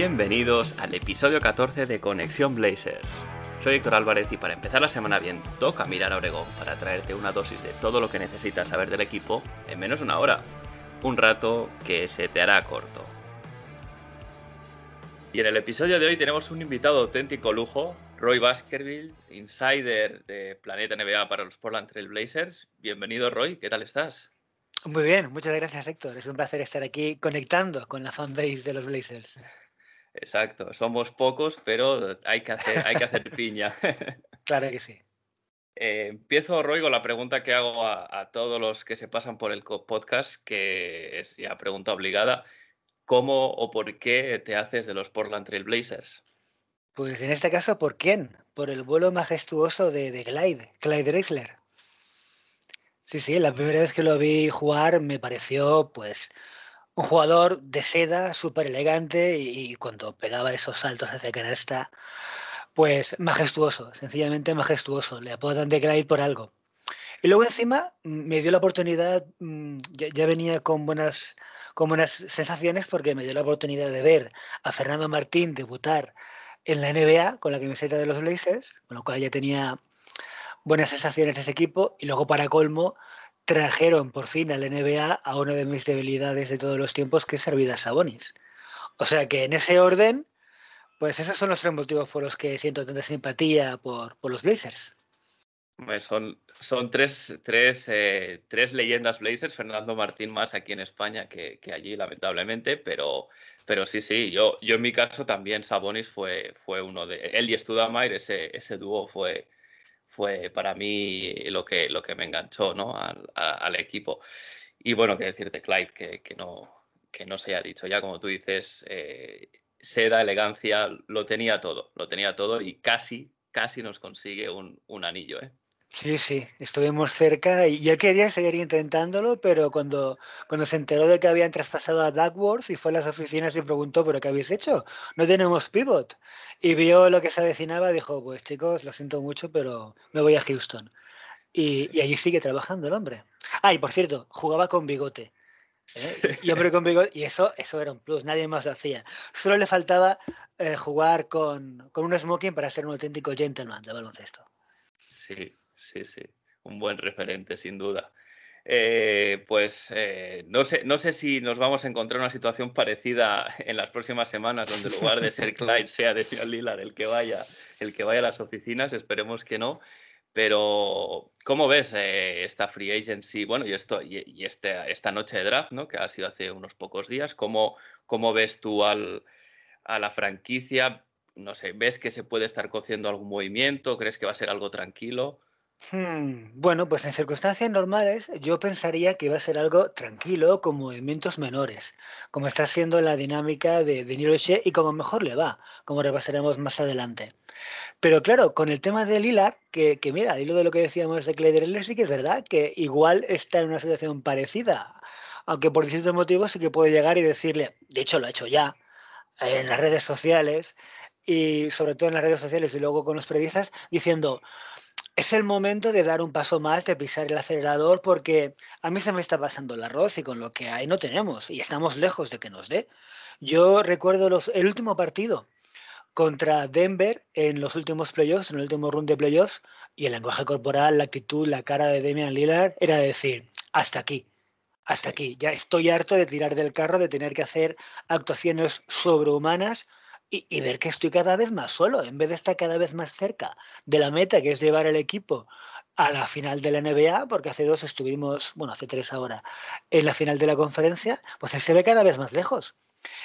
Bienvenidos al episodio 14 de Conexión Blazers. Soy Héctor Álvarez y para empezar la semana bien, toca mirar a Oregón para traerte una dosis de todo lo que necesitas saber del equipo en menos de una hora. Un rato que se te hará corto. Y en el episodio de hoy tenemos un invitado auténtico lujo, Roy Baskerville, insider de Planeta NBA para los Portland Trail Blazers. Bienvenido Roy, ¿qué tal estás? Muy bien, muchas gracias Héctor. Es un placer estar aquí conectando con la fanbase de los Blazers. Exacto, somos pocos, pero hay que hacer, hay que hacer piña. claro que sí. Eh, empiezo, Roy, con la pregunta que hago a, a, todos los que se pasan por el podcast, que es ya pregunta obligada. ¿Cómo o por qué te haces de los Portland Trail Blazers? Pues en este caso, ¿por quién? Por el vuelo majestuoso de, de Clyde, Clyde Drexler. Sí, sí, la primera vez que lo vi jugar me pareció, pues, un jugador de seda, súper elegante y, cuando pegaba esos saltos hacia canasta, pues majestuoso, sencillamente majestuoso. Le apodan de Clyde por algo. Y luego encima me dio la oportunidad, ya, ya venía con buenas, con buenas sensaciones porque me dio la oportunidad de ver a Fernando Martín debutar en la NBA con la camiseta de los Blazers, con lo cual ya tenía buenas sensaciones de ese equipo y luego para colmo trajeron por fin al NBA a una de mis debilidades de todos los tiempos, que es Arvidas Sabonis. O sea que en ese orden, pues esos son los tres motivos por los que siento tanta simpatía por, por los Blazers. Pues son, son tres, tres, eh, tres, leyendas Blazers, Fernando Martín más aquí en España que, que allí, lamentablemente, pero, pero sí, sí, yo, yo en mi caso también Sabonis fue, fue uno de... Él y Studamayer, ese, ese dúo fue, fue para mí lo que, lo que me enganchó ¿no? al, a, al, equipo. Y bueno, que decir de Clyde, que, que, no, que no se haya dicho ya, como tú dices, eh, seda, elegancia, lo tenía todo, lo tenía todo y casi, casi nos consigue un, un anillo. ¿eh? Sí, sí, estuvimos cerca y yo quería seguir intentándolo, pero cuando, cuando se enteró de que habían traspasado a Duckworth y fue a las oficinas y preguntó, ¿pero qué habéis hecho? No tenemos pivot. Y vio lo que se avecinaba, dijo, pues chicos, lo siento mucho, pero me voy a Houston. Y, y allí sigue trabajando el hombre. Ah, y por cierto, jugaba con bigote. ¿eh? Y hombre con bigote, y eso, eso era un plus, nadie más lo hacía. Solo le faltaba eh, jugar con, con un smoking para ser un auténtico gentleman de baloncesto. Sí, sí, sí. Un buen referente, sin duda. Eh, pues eh, no, sé, no sé si nos vamos a encontrar una situación parecida en las próximas semanas, donde en lugar de ser Clyde sea de Lillard el que vaya, el que vaya a las oficinas. Esperemos que no. Pero, ¿cómo ves eh, esta free agency? Bueno, y, esto, y, y este, esta noche de draft, ¿no? que ha sido hace unos pocos días. ¿Cómo, cómo ves tú al, a la franquicia? No sé, ¿ves que se puede estar cociendo algún movimiento? ¿Crees que va a ser algo tranquilo? Hmm, bueno, pues en circunstancias normales yo pensaría que iba a ser algo tranquilo, con movimientos menores, como está siendo la dinámica de, de Niroche y como mejor le va, como repasaremos más adelante. Pero claro, con el tema de Lillard, que, que mira, al hilo de lo que decíamos de Clay Drexler, sí que es verdad que igual está en una situación parecida, aunque por distintos motivos sí que puede llegar y decirle, de hecho lo ha hecho ya, en las redes sociales y sobre todo en las redes sociales y luego con los periodistas, diciendo, es el momento de dar un paso más, de pisar el acelerador, porque a mí se me está pasando el arroz y con lo que hay no tenemos y estamos lejos de que nos dé. Yo recuerdo los, el último partido contra Denver en los últimos playoffs, en el último round de playoffs, y el lenguaje corporal, la actitud, la cara de Damian Lillard era decir, hasta aquí, hasta aquí, ya estoy harto de tirar del carro, de tener que hacer actuaciones sobrehumanas y, ver que estoy cada vez más solo, en vez de estar cada vez más cerca de la meta, que es llevar el equipo a la final de la NBA, porque hace dos estuvimos, bueno, hace tres ahora, en la final de la conferencia, pues él se ve cada vez más lejos.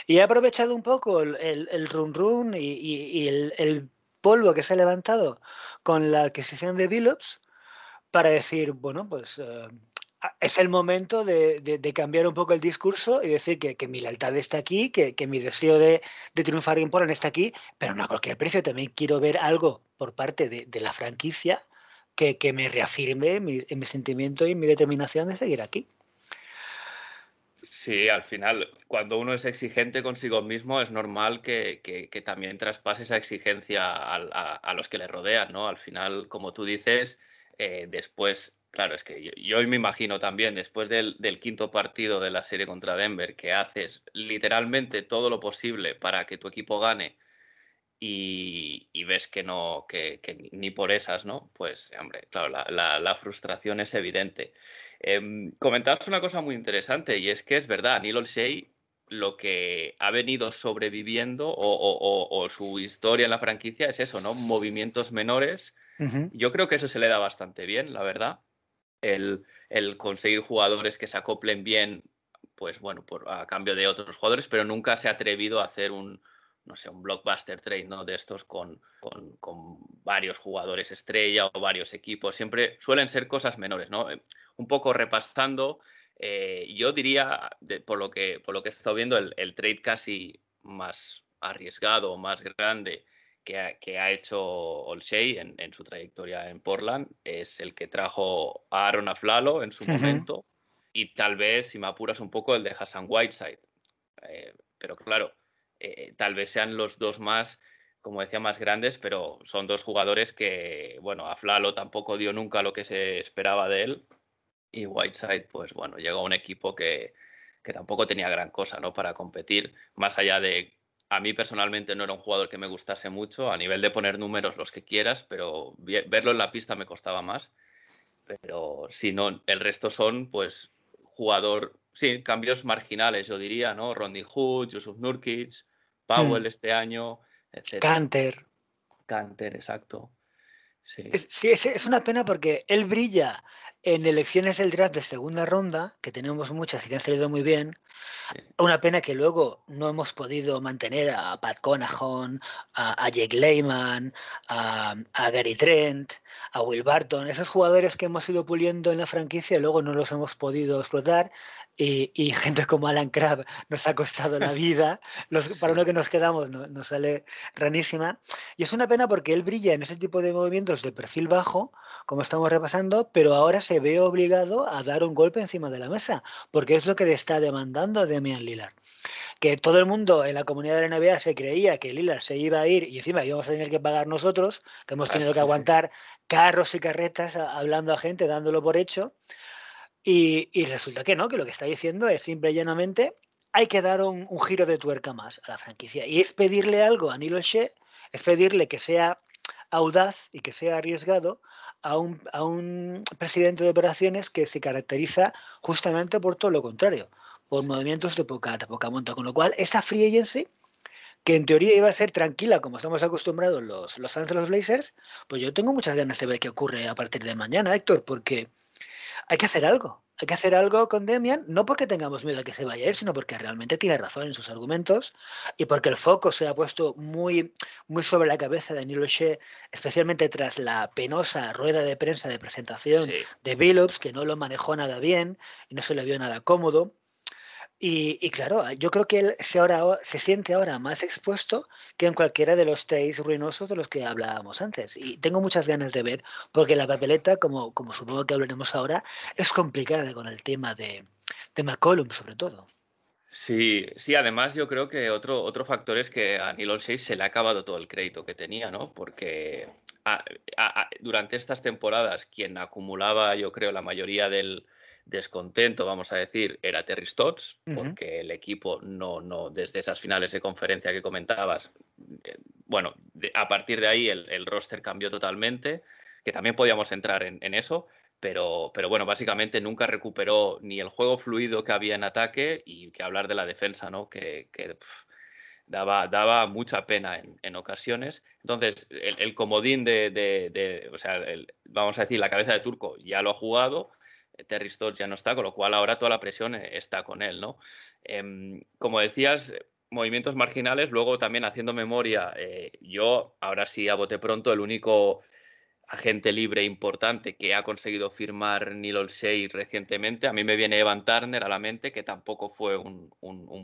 Y he aprovechado un poco el, el, el run run y, el, polvo que se ha levantado con la adquisición de Billups para decir, bueno, pues eh, es el momento de, cambiar un poco el discurso y decir que, mi lealtad está aquí, que, mi deseo de, triunfar en Portland está aquí, pero no a cualquier precio. También quiero ver algo por parte de, la franquicia que, me reafirme mi, en mi sentimiento y mi determinación de seguir aquí. Sí, al final, cuando uno es exigente consigo mismo, es normal que, también traspase esa exigencia a, los que le rodean, ¿no? Al final, como tú dices, eh, después Claro, es que yo, me imagino también, después del, quinto partido de la serie contra Denver, que haces literalmente todo lo posible para que tu equipo gane y, ves que no, que, ni por esas, ¿no? Pues, hombre, claro, la, frustración es evidente. Eh, comentabas una cosa muy interesante y es que es verdad, Neil Olshey lo que ha venido sobreviviendo o, su historia en la franquicia es eso, ¿no? Movimientos menores. Yo creo que eso se le da bastante bien, la verdad el, conseguir jugadores que se acoplen bien, pues bueno, por, a cambio de otros jugadores, pero nunca se ha atrevido a hacer un, no sé, un blockbuster trade, ¿no? De estos con, con, varios jugadores estrella o varios equipos. Siempre suelen ser cosas menores, ¿no? Eh, un poco repasando, eh, yo diría, por, lo que, por lo que he estado viendo, el, el trade casi más arriesgado o más grande que ha, hecho Olshey en, su trayectoria en Portland es el que trajo a Aaron Aflalo en su momento y tal vez, si me apuras un poco, el de Hassan Whiteside. Eh, pero claro, eh, tal vez sean los dos más, como decía, más grandes, pero son dos jugadores que, bueno, Aflalo tampoco dio nunca lo que se esperaba de él y Whiteside, pues bueno, llegó a un equipo que, que tampoco tenía gran cosa, ¿no? Para competir, más allá de a mí personalmente no era un jugador que me gustase mucho, a nivel de poner números los que quieras, pero verlo en la pista me costaba más. Pero si no, el resto son, pues, jugador, sí, cambios marginales, yo diría, ¿no? Ronnie Hood, Yusuf Nurkic, Powell hmm. este año, etc. Canter. Canter, exacto. Sí. sí, es, una pena porque él brilla en elecciones del draft de segunda ronda, que tenemos muchas y que han salido muy bien, una pena que luego no hemos podido mantener a Pat Conahan, a, Jake Lehman, a, Gary Trent, a Will Barton, esos jugadores que hemos ido puliendo en la franquicia, luego no los hemos podido explotar y, gente como Alan Crabb nos ha costado la vida. Los, para uno que nos quedamos nos sale ranísima. Y es una pena porque él brilla en ese tipo de movimientos de perfil bajo, como estamos repasando, pero ahora se ve obligado a dar un golpe encima de la mesa, porque es lo que le está demandando Demian Lillard. Que todo el mundo en la comunidad de la NBA se creía que Lillard se iba a ir y encima íbamos a tener que pagar nosotros, que hemos tenido que aguantar carros y carretas hablando a gente, dándolo por hecho. Y, resulta que no, que lo que está diciendo es simple y llanamente hay que dar un, giro de tuerca más a la franquicia. Y es pedirle algo a Nilo Shea, es pedirle que sea audaz y que sea arriesgado a un, a un, presidente de operaciones que se caracteriza justamente por todo lo contrario, por movimientos de poca, de poca monta. Con lo cual, esa free agency, que en teoría iba a ser tranquila, como estamos acostumbrados los, los fans de los Blazers, pues yo tengo muchas ganas de ver qué ocurre a partir de mañana, Héctor, porque hay que hacer algo. Hay que hacer algo con Demian, no porque tengamos miedo a que se vaya a ir, sino porque realmente tiene razón en sus argumentos y porque el foco se ha puesto muy, muy sobre la cabeza de Neil O'Shea, especialmente tras la penosa rueda de prensa de presentación de Billups, que no lo manejó nada bien y no se le vio nada cómodo. Y, claro, yo creo que él se, ahora, se siente ahora más expuesto que en cualquiera de los trades ruinosos de los que hablábamos antes. Y tengo muchas ganas de ver, porque la papeleta, como, como supongo que hablaremos ahora, es complicada con el tema de, de McCollum, sobre todo. Sí, sí, además yo creo que otro, otro factor es que a Neil 6 se le ha acabado todo el crédito que tenía, ¿no? Porque durante estas temporadas quien acumulaba, yo creo, la mayoría del, descontento, vamos a decir, era Terry Stotts, porque el equipo no, no, desde esas finales de conferencia que comentabas, eh, bueno, a partir de ahí el, roster cambió totalmente, que también podíamos entrar en, eso, pero, pero, bueno, básicamente nunca recuperó ni el juego fluido que había en ataque y que hablar de la defensa, ¿no? Que, daba, daba mucha pena en, ocasiones. Entonces, el, comodín de, o sea, vamos a decir, la cabeza de Turco ya lo ha jugado, Terry Stotts ya no está, con lo cual ahora toda la presión eh, está con él, ¿no? Em, como decías, movimientos marginales, luego también haciendo memoria, eh, yo ahora sí a bote pronto, el único agente libre importante que ha conseguido firmar Neil Olshey recientemente. A mí me viene Evan Turner a la mente, que tampoco fue un,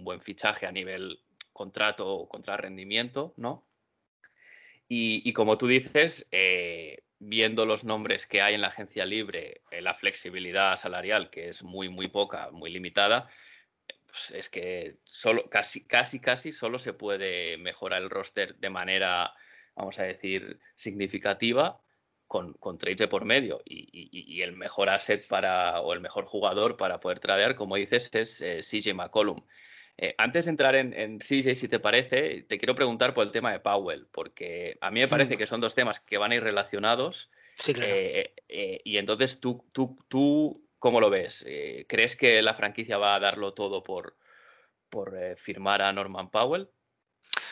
buen fichaje a nivel contrato o contra rendimiento, ¿no? Y, como tú dices, eh, viendo los nombres que hay en la agencia libre, eh, la flexibilidad salarial, que es muy, muy poca, muy limitada, pues es que solo, casi, casi, casi solo se puede mejorar el roster de manera, vamos a decir, significativa con, con trades de por medio. Y, el mejor asset para, o el mejor jugador para poder tradear, como dices, es eh, CJ McCollum. Eh, antes de entrar en, en, CJ, si te parece, te quiero preguntar por el tema de Powell, porque a mí me parece que son dos temas que van a ir relacionados. Sí, claro. Eh, y entonces tú, tú, tú ¿Cómo lo ves? Eh, ¿Crees que la franquicia va a darlo todo por, por eh, firmar a Norman Powell?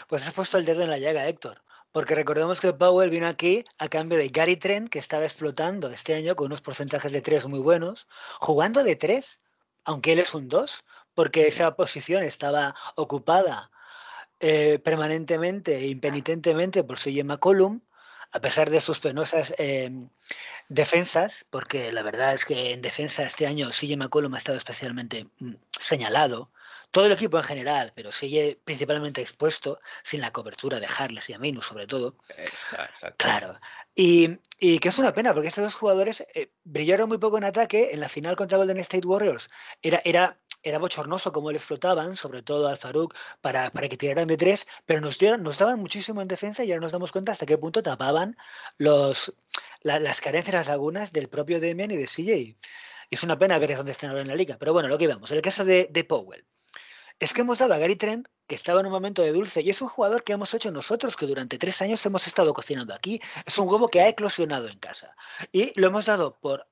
Pues has puesto el dedo en la llaga, Héctor. Porque recordemos que Powell vino aquí a cambio de Gary Trent, que estaba explotando este año con unos porcentajes de tres muy buenos, jugando de tres, aunque él es un dos, porque esa posición estaba ocupada eh, permanentemente e impenitentemente por CJ McCollum a pesar de sus penosas em, defensas, porque la verdad es que en defensa este año CJ McCollum ha estado especialmente mm, señalado, todo el equipo en general, pero sigue principalmente expuesto sin la cobertura de Harles y Aminu sobre todo. Exacto. Claro. Y, que es una pena, porque estos dos jugadores eh, brillaron muy poco en ataque en la final contra Golden State Warriors. Era, era era bochornoso cómo les flotaban, sobre todo al Farouk, para, para que tiraran de tres, pero nos, daban muchísimo en defensa y ahora nos damos cuenta hasta qué punto tapaban las carencias, las lagunas del propio Demian y de CJ. Es una pena ver dónde están ahora en la liga. Pero bueno, lo que vamos, el caso de, de Powell. Es que hemos dado a Gary Trent, que estaba en un momento de dulce, y es un jugador que hemos hecho nosotros, que durante tres años hemos estado cocinando aquí. Es un huevo que ha eclosionado en casa. Y lo hemos dado por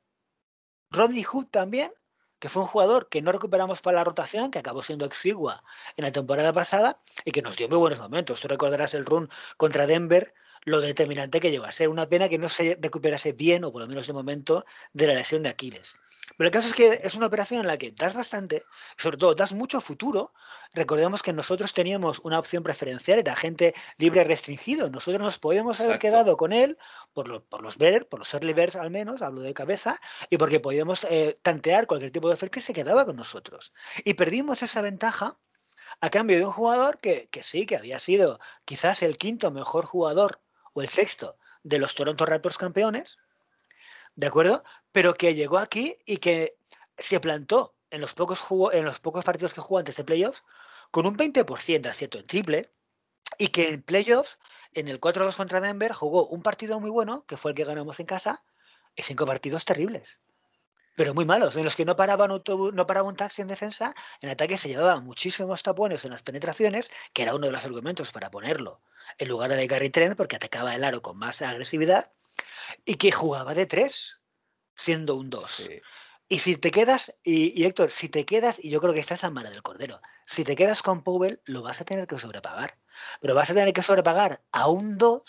Rodney Hood también, que fue un jugador que no recuperamos para la rotación, que acabó siendo exigua en la temporada pasada y que nos dio muy buenos momentos. Tú recordarás el run contra Denver, lo determinante que llegó a ser. Una pena que no se recuperase bien, o por lo menos de momento, de la lesión de Aquiles. Pero el caso es que es una operación en la que das bastante, sobre todo das mucho futuro. Recordemos que nosotros teníamos una opción preferencial, era gente libre restringido. Nosotros nos podíamos haber quedado con él por, por los ver, por los early birds al menos, hablo de cabeza, y porque podíamos eh, tantear cualquier tipo de oferta y se quedaba con nosotros. Y perdimos esa ventaja a cambio de un jugador que, que sí, que había sido quizás el quinto mejor jugador o el sexto de los Toronto Raptors campeones, ¿de acuerdo? Pero que llegó aquí y que se plantó en los pocos, en los pocos partidos que jugó antes de playoffs con un 20% de acierto en triple y que en playoffs, en el 4-2 contra Denver, jugó un partido muy bueno, que fue el que ganamos en casa, y cinco partidos terribles. Pero muy malos, en los que no paraba, no paraba un taxi en defensa, en ataque se llevaban muchísimos tapones en las penetraciones, que era uno de los argumentos para ponerlo en lugar de Gary Trent porque atacaba el aro con más agresividad y que jugaba de tres, siendo un dos. Y si te quedas, y, Héctor, si te quedas, y yo creo que esta es la mano del cordero, si te quedas con Powell, lo vas a tener que sobrepagar. Pero vas a tener que sobrepagar a un 2,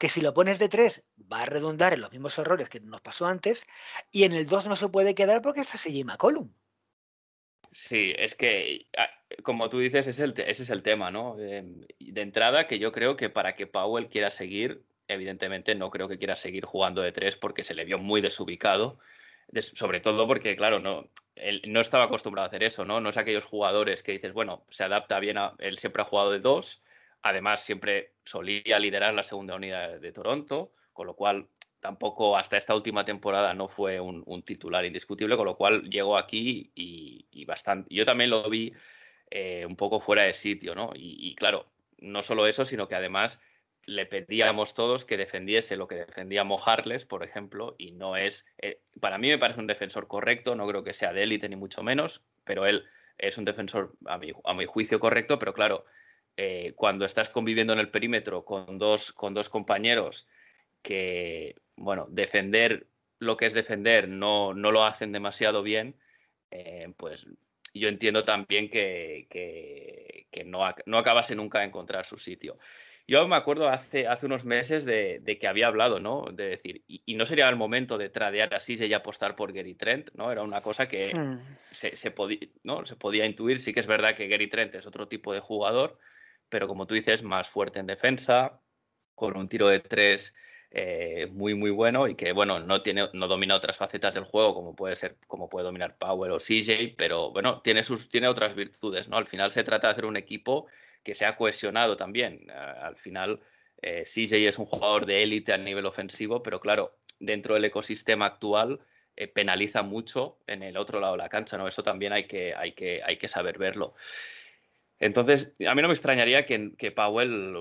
que si lo pones de 3, va a redundar en los mismos errores que nos pasó antes, y en el 2 no se puede quedar porque está CJ McCollum. Sí, es que, ah, como tú dices, ese es el tema, ¿no? Em, de entrada, que yo creo que para que Powell quiera seguir, evidentemente no creo que quiera seguir jugando de tres porque se le vio muy desubicado, sobre todo porque, claro, no, él no estaba acostumbrado a hacer eso, ¿no? No es aquellos jugadores que dices, bueno, se adapta bien a. Él siempre ha jugado de dos, además siempre solía liderar la segunda unidad de Toronto, con lo cual tampoco hasta esta última temporada no fue un, titular indiscutible, con lo cual llegó aquí y, bastante. Yo también lo vi eh, un poco fuera de sitio, ¿no? Y, claro, no solo eso, sino que además le pedíamos todos que defendiese lo que defendía Mojarles, por ejemplo, y no es. Eh, para mí me parece un defensor correcto, no creo que sea de élite ni mucho menos, pero él es un defensor, a mi, a mi juicio, correcto, pero claro. Eh, cuando estás conviviendo en el perímetro con dos, con dos compañeros que, bueno, defender lo que es defender no, no lo hacen demasiado bien, eh, pues yo entiendo también que, que, no, no, acabase nunca de encontrar su sitio. Yo me acuerdo hace, hace unos meses de, que había hablado, ¿no? De decir, y, no sería el momento de tradear así y apostar por Gary Trent, ¿no? Era una cosa que hmm. se, se, ¿no? se podía intuir. Sí que es verdad que Gary Trent es otro tipo de jugador, pero como tú dices, más fuerte en defensa, con un tiro de tres eh, muy, muy bueno y que, bueno, no, tiene, no domina otras facetas del juego como puede ser, como puede dominar Power o CJ, pero bueno, tiene, sus, tiene otras virtudes, ¿no? Al final se trata de hacer un equipo que sea cohesionado también. al final, eh, CJ es un jugador de élite a nivel ofensivo, pero claro, dentro del ecosistema actual eh, penaliza mucho en el otro lado de la cancha, ¿no? Eso también hay que, hay que, hay que saber verlo. Entonces, a mí no me extrañaría que, que Powell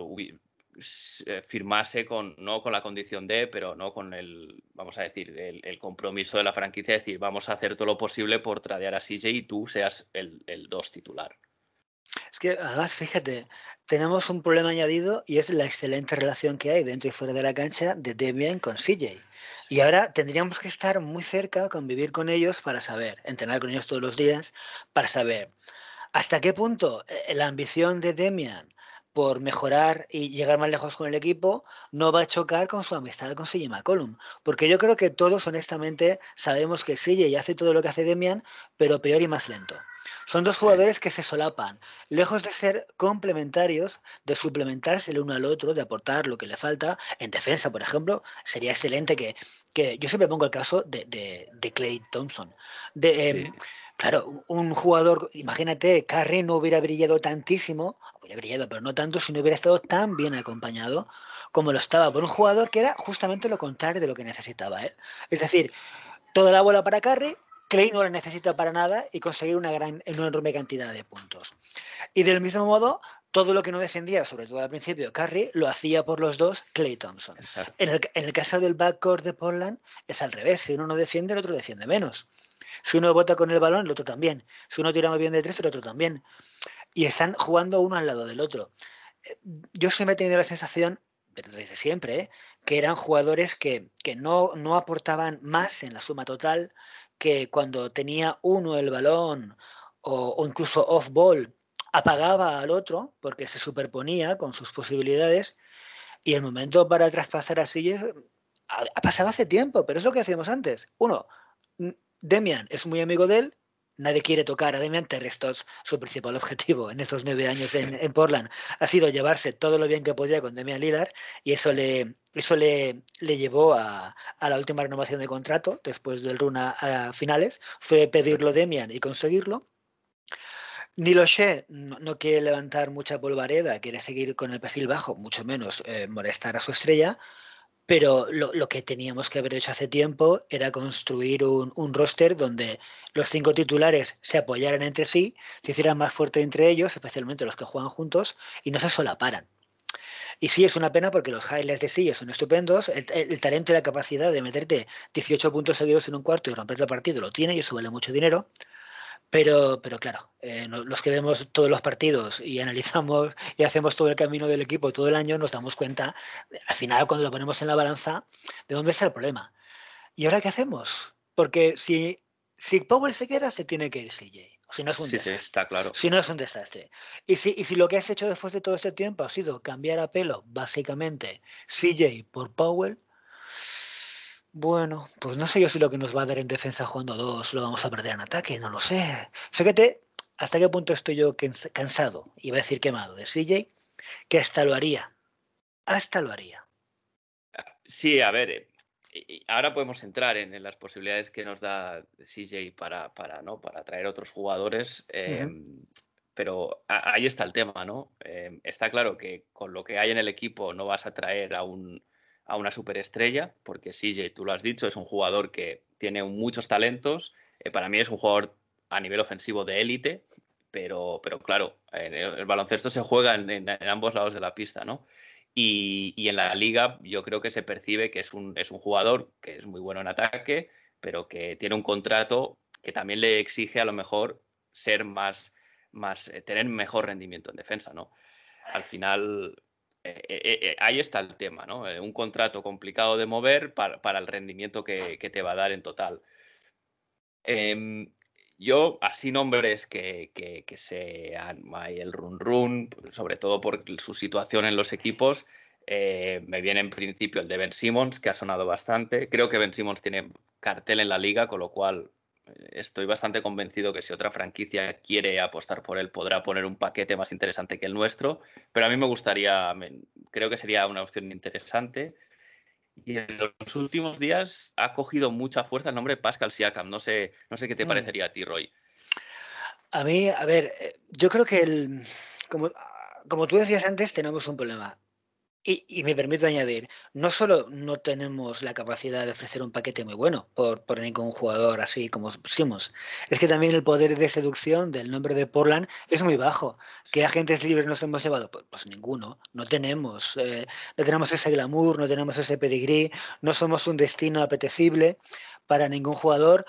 firmase con, no con la condición de, pero no con el, vamos a decir, el, compromiso de la franquicia, de decir, vamos a hacer todo lo posible por tradear a CJ y tú seas el, el dos titular. Es que además, fíjate, tenemos un problema añadido y es la excelente relación que hay dentro y fuera de la cancha de Demian con CJ. Y ahora tendríamos que estar muy cerca, convivir con ellos para saber, entrenar con ellos todos los días, para saber hasta qué punto eh, la ambición de Demian por mejorar y llegar más lejos con el equipo, no va a chocar con su amistad con CJ McCollum. Porque yo creo que todos, honestamente, sabemos que CJ hace todo lo que hace Demian, pero peor y más lento. Son dos jugadores que se solapan, lejos de ser complementarios, de suplementarse el uno al otro, de aportar lo que le falta. En defensa, por ejemplo, sería excelente que, que yo siempre pongo el caso de, de, Clay Thompson. De, em, Claro, un jugador, imagínate, Carrie no hubiera brillado tantísimo, hubiera brillado, pero no tanto si no hubiera estado tan bien acompañado como lo estaba por un jugador que era justamente lo contrario de lo que necesitaba él. Es decir, toda la bola para Carrie, Clay no la necesita para nada y conseguir una gran, enorme cantidad de puntos. Y del mismo modo, todo lo que no defendía, sobre todo al principio, Carrie, lo hacía por los dos Clay Thompson. En el, en el, caso del backcourt de Portland es al revés, si uno no defiende, el otro defiende menos. Si uno bota con el balón, el otro también. Si uno tira más bien de tres, el otro también. Y están jugando uno al lado del otro. Eh, yo siempre he tenido la sensación, pero desde siempre, ¿eh? que eran jugadores que, no, no aportaban más en la suma total, que cuando tenía uno el balón o, incluso off-ball, apagaba al otro porque se superponía con sus posibilidades y el momento para traspasar a Silles ha, ha, pasado hace tiempo, pero es lo que hacíamos antes. Uno, Demian es muy amigo de él, nadie quiere tocar a Demian Terrestos. Su principal objetivo en estos nueve años en, Portland ha sido llevarse todo lo bien que podía con Demian Lillard y eso le, eso le, le llevó a, la última renovación de contrato después del run a, finales. Fue pedirlo Demian y conseguirlo. Nilo no, no, quiere levantar mucha polvareda, quiere seguir con el perfil bajo, mucho menos eh, molestar a su estrella. Pero lo, que teníamos que haber hecho hace tiempo era construir un, roster donde los cinco titulares se apoyaran entre sí, se hicieran más fuerte entre ellos, especialmente los que juegan juntos, y no se solaparan. Y sí, es una pena porque los highlights de sí son estupendos. El, talento y la capacidad de meterte 18 puntos seguidos en un cuarto y romper el partido lo tiene y eso vale mucho dinero. Pero, pero claro, eh, los que vemos todos los partidos y analizamos y hacemos todo el camino del equipo todo el año, nos damos cuenta, al final, cuando lo ponemos en la balanza, de dónde está el problema. ¿Y ahora qué hacemos? Porque si, si Powell se queda, se tiene que ir CJ. Si no es un desastre. está claro. Si no es un desastre. Y si, y si lo que has hecho después de todo este tiempo ha sido cambiar a pelo, básicamente, CJ por Powell, bueno, pues no sé yo si lo que nos va a dar en defensa jugando dos lo vamos a perder en ataque, no lo sé. Fíjate hasta qué punto estoy yo cansado, iba a decir quemado, de CJ, que hasta lo haría. Hasta lo haría. Sí, a ver, eh, ahora podemos entrar en, las posibilidades que nos da CJ para, para, ¿no? para atraer otros jugadores. Em, pero ahí está el tema, ¿no? Em, está claro que con lo que hay en el equipo no vas a traer a un a una superestrella, porque CJ, tú lo has dicho, es un jugador que tiene muchos talentos. Eh, para mí es un jugador a nivel ofensivo de élite, pero, pero claro, el, baloncesto se juega en, ambos lados de la pista, ¿no? Y, en la liga yo creo que se percibe que es un, es un jugador que es muy bueno en ataque, pero que tiene un contrato que también le exige a lo mejor ser más, más eh, tener mejor rendimiento en defensa, ¿no? Al final, eh, eh, eh, ahí está el tema, ¿no? un contrato complicado de mover para, el rendimiento que, te va a dar en total. Em, yo, así nombres que, que, sean el run run, sobre todo por su situación en los equipos, me viene en principio el de Ben Simmons, que ha sonado bastante. Creo que Ben Simmons tiene cartel en la liga, con lo cual estoy bastante convencido que si otra franquicia quiere apostar por él, podrá poner un paquete más interesante que el nuestro. Pero a mí me gustaría, creo que sería una opción interesante. Y en los últimos días ha cogido mucha fuerza el nombre Pascal Siakam. No sé, no sé qué te mm. parecería a ti, Roy. A mí, a ver, eh, yo creo que el, como, como tú decías antes, tenemos un problema. Y, me permito añadir, no solo no tenemos la capacidad de ofrecer un paquete muy bueno por, por ningún jugador así como pusimos, es que también el poder de seducción del nombre de Portland es muy bajo. ¿Qué agentes libres nos hemos llevado? Pues, pues ninguno. No tenemos, eh, no tenemos ese glamour, no tenemos ese pedigrí, no somos un destino apetecible para ningún jugador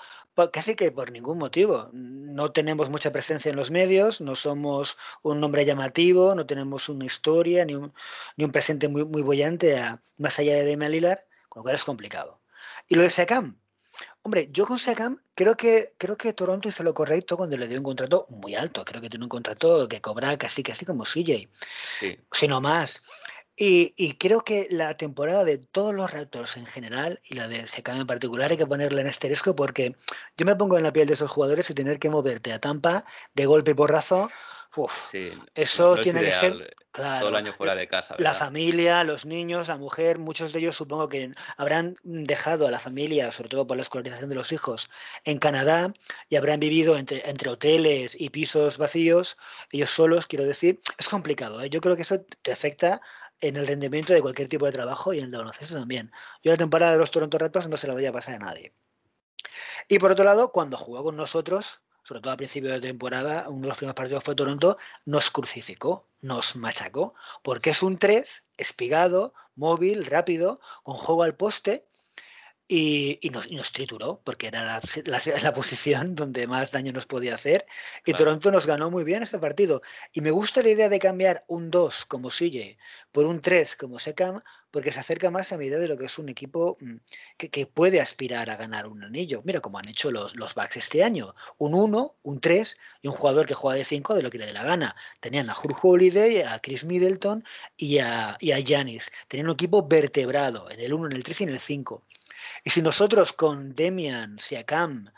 casi que por ningún motivo. No tenemos mucha presencia en los medios, no somos un nombre llamativo, no tenemos una historia ni un, ni un presente muy, muy bollante más allá de Damian Lillard, con lo cual es complicado. Y lo de Secam, hombre, yo con Secam creo que, creo que Toronto hizo lo correcto cuando le dio un contrato muy alto. Creo que tiene un contrato que cobra casi, casi como CJ, sí. si no más. Y, creo que la temporada de todos los Raptors en general y la de Secam en particular hay que ponerla en asterisco porque yo me pongo en la piel de esos jugadores y tener que moverte a Tampa de golpe y porrazo. Uf, eso tiene que ser claro, todo el año fuera de casa. La familia, los niños, la mujer, muchos de ellos supongo que habrán dejado a la familia, sobre todo por la escolarización de los hijos, en Canadá y habrán vivido entre, entre hoteles y pisos vacíos, ellos solos, quiero decir. Es complicado. ¿eh? Yo creo que eso te afecta en el rendimiento de cualquier tipo de trabajo y en el de baloncesto también. Yo la temporada de los Toronto Raptors no se la voy a pasar a nadie. Y por otro lado, cuando jugó con nosotros, sobre todo a principio de temporada, uno de los primeros partidos fue Toronto, nos crucificó, nos machacó, porque es un 3 espigado, móvil, rápido, con juego al poste, y, nos, trituró, porque era la, la, posición donde más daño nos podía hacer. Y Toronto nos ganó muy bien este partido. Y me gusta la idea de cambiar un 2 como Sille por un 3 como Secam, porque se acerca más a mi idea de lo que es un equipo mm, que, puede aspirar a ganar un anillo. Mira cómo han hecho los, los Bucks este año. Un 1, un 3 y un jugador que juega de 5 de lo que le dé la gana. Tenían a Hugh Holiday, a Chris Middleton y a, y a Giannis. Tenían un equipo vertebrado en el 1, en el 3 y en el 5. Y si nosotros con Demian, Siakam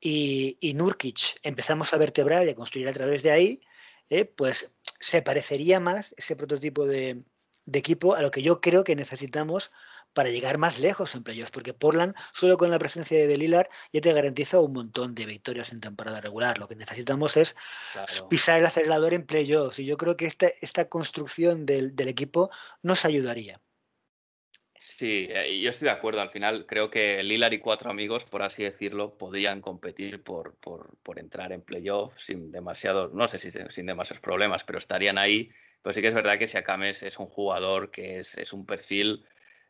y, y Nurkic empezamos a vertebrar y a construir a través de ahí, eh, pues se parecería más ese prototipo de, equipo a lo que yo creo que necesitamos para llegar más lejos en playoffs, porque Portland, solo con la presencia de Lillard, ya te garantiza un montón de victorias en temporada regular. Lo que necesitamos es pisar el acelerador en playoffs, y yo creo que esta, esta construcción del, del equipo nos ayudaría. Sí, eh, yo estoy de acuerdo. Al final creo que Lilar y cuatro amigos, por así decirlo, podrían competir por, por, entrar en playoff sin demasiados, no sé si sin demasiados problemas, pero estarían ahí. Pero sí que es verdad que Siakames es un jugador que es, es un perfil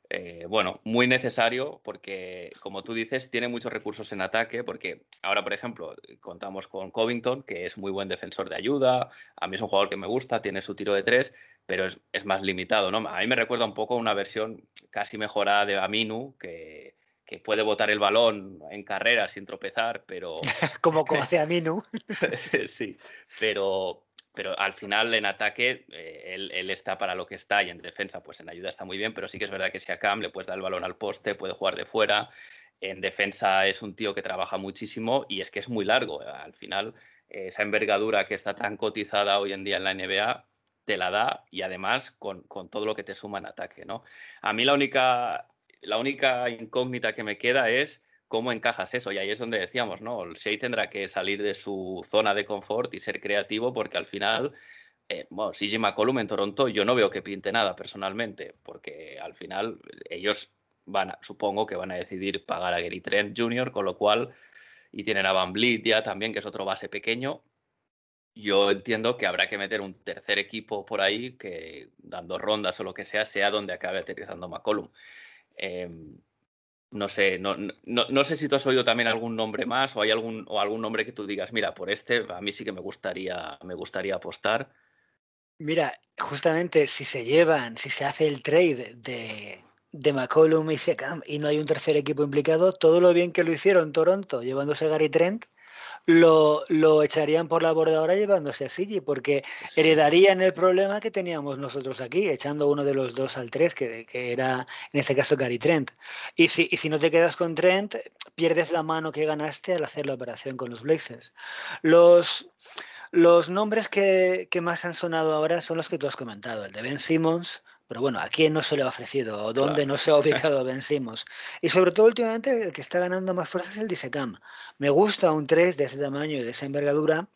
eh, bueno, muy necesario porque, como tú dices, tiene muchos recursos en ataque, porque ahora, por ejemplo, contamos con Covington, que es muy buen defensor de ayuda, a mí es un jugador que me gusta, tiene su tiro de tres, pero es, más limitado, ¿no? A mí me recuerda un poco una versión casi mejorada de Aminu, que, que puede botar el balón en carrera sin tropezar, pero... como, como hace Aminu. sí, pero, pero al final en ataque eh, él, está para lo que está y en defensa pues en ayuda está muy bien, pero sí que es verdad que si a Cam le puedes dar el balón al poste, puede jugar de fuera, en defensa es un tío que trabaja muchísimo y es que es muy largo, al final esa envergadura que está tan cotizada hoy en día en la NBA te la da y además con, con todo lo que te suma en ataque, ¿no? A mí la única, la única incógnita que me queda es cómo encajas eso. Y ahí es donde decíamos, ¿no? El Shea tendrá que salir de su zona de confort y ser creativo porque al final, eh, bueno, McCollum en Toronto yo no veo que pinte nada personalmente, porque al final ellos van, a, supongo que van a decidir pagar a Gary Trent Jr., con lo cual, y tienen a Van Vliet ya también, que es otro base pequeño. Yo entiendo que habrá que meter un tercer equipo por ahí que dando rondas o lo que sea, sea donde acabe aterrizando McCollum. Em, no sé, no, no, sé si tú has oído también algún nombre más o hay algún, o algún nombre que tú digas, mira, por este a mí sí que me gustaría, me gustaría apostar. Mira, justamente si se llevan, si se hace el trade de, de McCollum y Secam y no hay un tercer equipo implicado, todo lo bien que lo hicieron Toronto llevándose Gary Trent, lo, lo, echarían por la bordadora llevándose a Sigi, porque heredarían el problema que teníamos nosotros aquí, echando uno de los dos al tres, que, que era en este caso Gary Trent. Y si, y si no te quedas con Trent, pierdes la mano que ganaste al hacer la operación con los Blazers. Los, los nombres que, que más han sonado ahora son los que tú has comentado, el de Ben Simmons, Pero bueno, ¿a quién no se le ha ofrecido? ¿O dónde no se ha ubicado vencimos? Y sobre todo últimamente el que está ganando más fuerza es el Disecam. Me gusta un 3 de ese tamaño y de esa envergadura.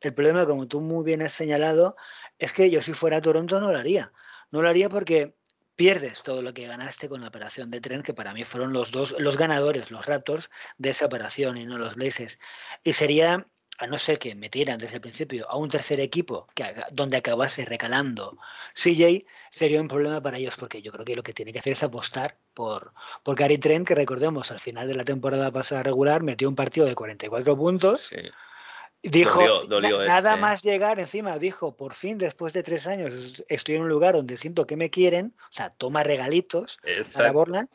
El problema, como tú muy bien has señalado, es que yo si fuera Toronto no lo haría. No lo haría porque pierdes todo lo que ganaste con la operación de tren, que para mí fueron los dos, los ganadores, los Raptors, de esa operación y no los Blazers. Y sería, a no ser que metieran desde el principio a un tercer equipo que, donde acabase recalando CJ, sería un problema para ellos, porque yo creo que lo que tiene que hacer es apostar por, por Gary Trent, que recordemos, al final de la temporada pasada regular metió un partido de 44 puntos. Sí Dijo, nada más llegar encima, dijo, por fin, después de tres años, estoy en un lugar donde siento que me quieren, o sea, toma regalitos para Borland.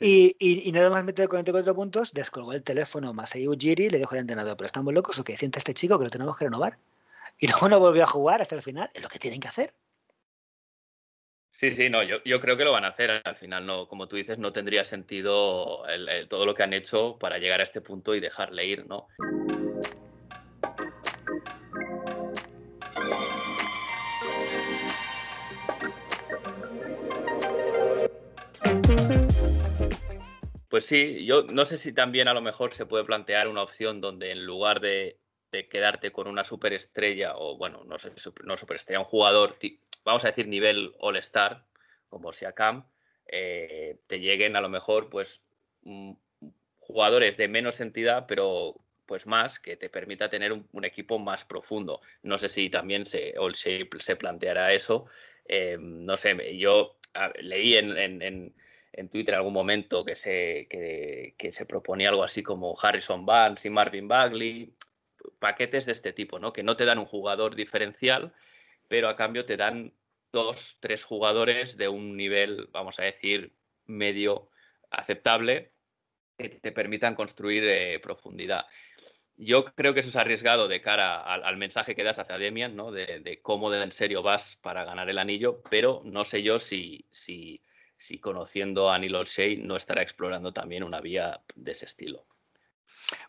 Y, nada más meter 44 puntos, descolgó el teléfono Masai Ujiri y le dijo al entrenador, pero estamos locos o qué, siente este chico que lo tenemos que renovar. Y luego no volvió a jugar hasta el final, es lo que tienen que hacer. Sí, sí, no, yo, yo, creo que lo van a hacer. Al final, no, como tú dices, no tendría sentido todo lo que han hecho para llegar a este punto y dejarle ir, ¿no? Pues sí, yo no sé si también a lo mejor se puede plantear una opción donde en lugar de, quedarte con una superestrella o, bueno, no sé, no superestrella, un jugador, vamos a decir nivel All-Star, como Siakam, eh, te lleguen a lo mejor pues mm, jugadores de menos entidad, pero pues más, que te permita tener un, equipo más profundo. No sé si también se, se, se planteará eso. Eh, no sé, yo leí en en Twitter en algún momento que se, que, se proponía algo así como Harrison Barnes y Marvin Bagley, paquetes de este tipo, ¿no? Que no te dan un jugador diferencial, pero a cambio te dan dos, tres jugadores de un nivel, vamos a decir, medio aceptable, que te permitan construir eh, profundidad. Yo creo que eso es arriesgado de cara al, mensaje que das hacia Demian, ¿no? De, de, cómo en serio vas para ganar el anillo, pero no sé yo si, si si conociendo a Neil O'Shea no estará explorando también una vía de ese estilo.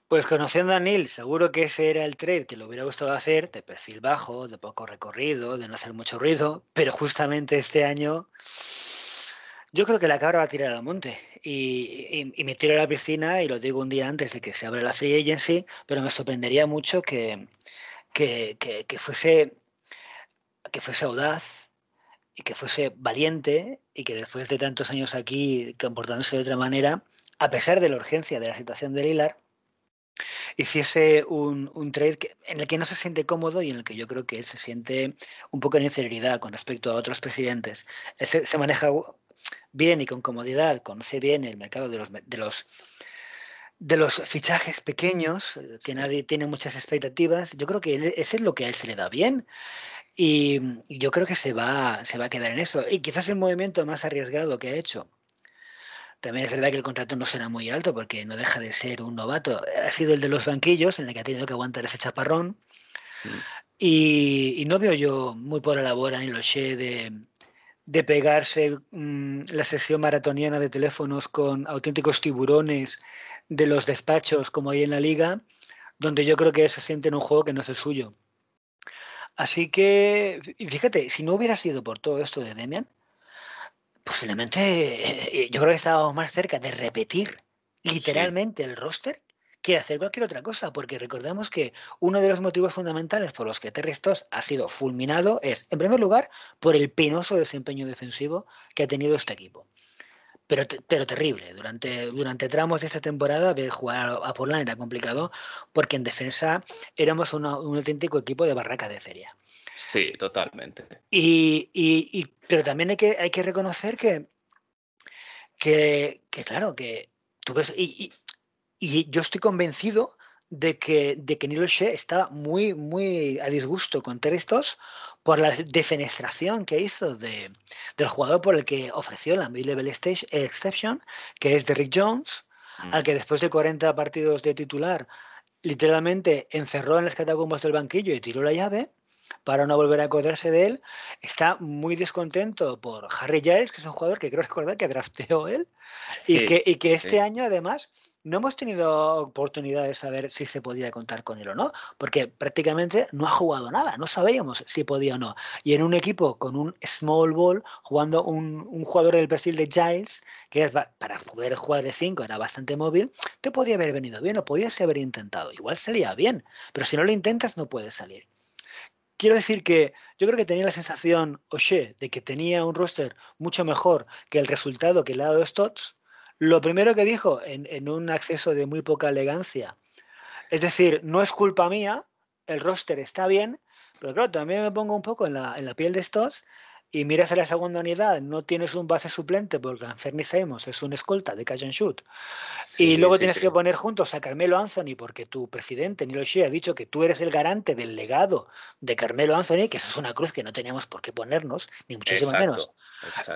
Pues conociendo a Neil, seguro que ese era el trade que le hubiera gustado hacer, de perfil bajo, de poco recorrido, de no hacer mucho ruido, pero justamente este año yo creo que la cabra va a tirar al monte y, me tiro a la piscina y lo digo un día antes de que se abra la free agency, pero me sorprendería mucho que, que, fuese que fuese audaz, y que fuese valiente y que después de tantos años aquí comportándose de otra manera, a pesar de la urgencia de la situación de Lilar, hiciese un, un trade en el que no se siente cómodo y en el que yo creo que él se siente un poco en inferioridad con respecto a otros presidentes. Él se, maneja bien y con comodidad, conoce bien el mercado de los, de los de los fichajes pequeños, que nadie tiene muchas expectativas, yo creo que ese es lo que a él se le da bien. Y yo creo que se va, se va a quedar en eso. Y quizás el movimiento más arriesgado que ha hecho. También es verdad que el contrato no será muy alto porque no deja de ser un novato. Ha sido el de los banquillos en el que ha tenido que aguantar ese chaparrón. Mm. Y, no veo yo muy por la labor ni lo sé de, de pegarse mm, la sesión maratoniana de teléfonos con auténticos tiburones de los despachos como hay en la liga, donde yo creo que se siente en un juego que no es el suyo. Así que, fíjate, si no hubiera sido por todo esto de Demian, posiblemente eh, yo creo que estábamos más cerca de repetir literalmente el roster que hacer cualquier otra cosa, porque recordemos que uno de los motivos fundamentales por los que Terry Stoss ha sido fulminado es, en primer lugar, por el penoso desempeño defensivo que ha tenido este equipo pero, pero terrible. Durante, durante tramos de esta temporada, ver jugar a Portland era complicado porque en defensa éramos un auténtico equipo de barraca de feria. Sí, totalmente. Y, y, pero también hay que, hay que reconocer que, que, que claro, que tú ves, y, y, yo estoy convencido de que, de que estaba muy, muy a disgusto con Terestos por la defenestración que hizo de, del jugador por el que ofreció la mid-level exception, que es Derrick Jones, mm. al que después de 40 partidos de titular, literalmente encerró en las catacumbas del banquillo y tiró la llave para no volver a acordarse de él. Está muy descontento por Harry Giles, que es un jugador que creo recordar que drafteó él, y, que, y que este año además no hemos tenido oportunidad de saber si se podía contar con él o no, porque prácticamente no ha jugado nada, no sabíamos si podía o no. Y en un equipo con un small ball, jugando un, jugador del perfil de Giles, que es para poder jugar de 5 era bastante móvil, te podía haber venido bien o podías haber intentado. Igual salía bien, pero si no lo intentas no puedes salir. Quiero decir que yo creo que tenía la sensación, oye, de que tenía un roster mucho mejor que el resultado que le ha dado Stotts, lo primero que dijo en, un acceso de muy poca elegancia, es decir, no es culpa mía, el roster está bien, pero claro, también me pongo un poco en la, en la piel de estos y miras a la segunda unidad, no tienes un base suplente porque Anthony Simons es un escolta de catch and shoot. y luego tienes que poner juntos a Carmelo Anthony porque tu presidente, Neil Shea, ha dicho que tú eres el garante del legado de Carmelo Anthony, que eso es una cruz que no teníamos por qué ponernos, ni muchísimo menos.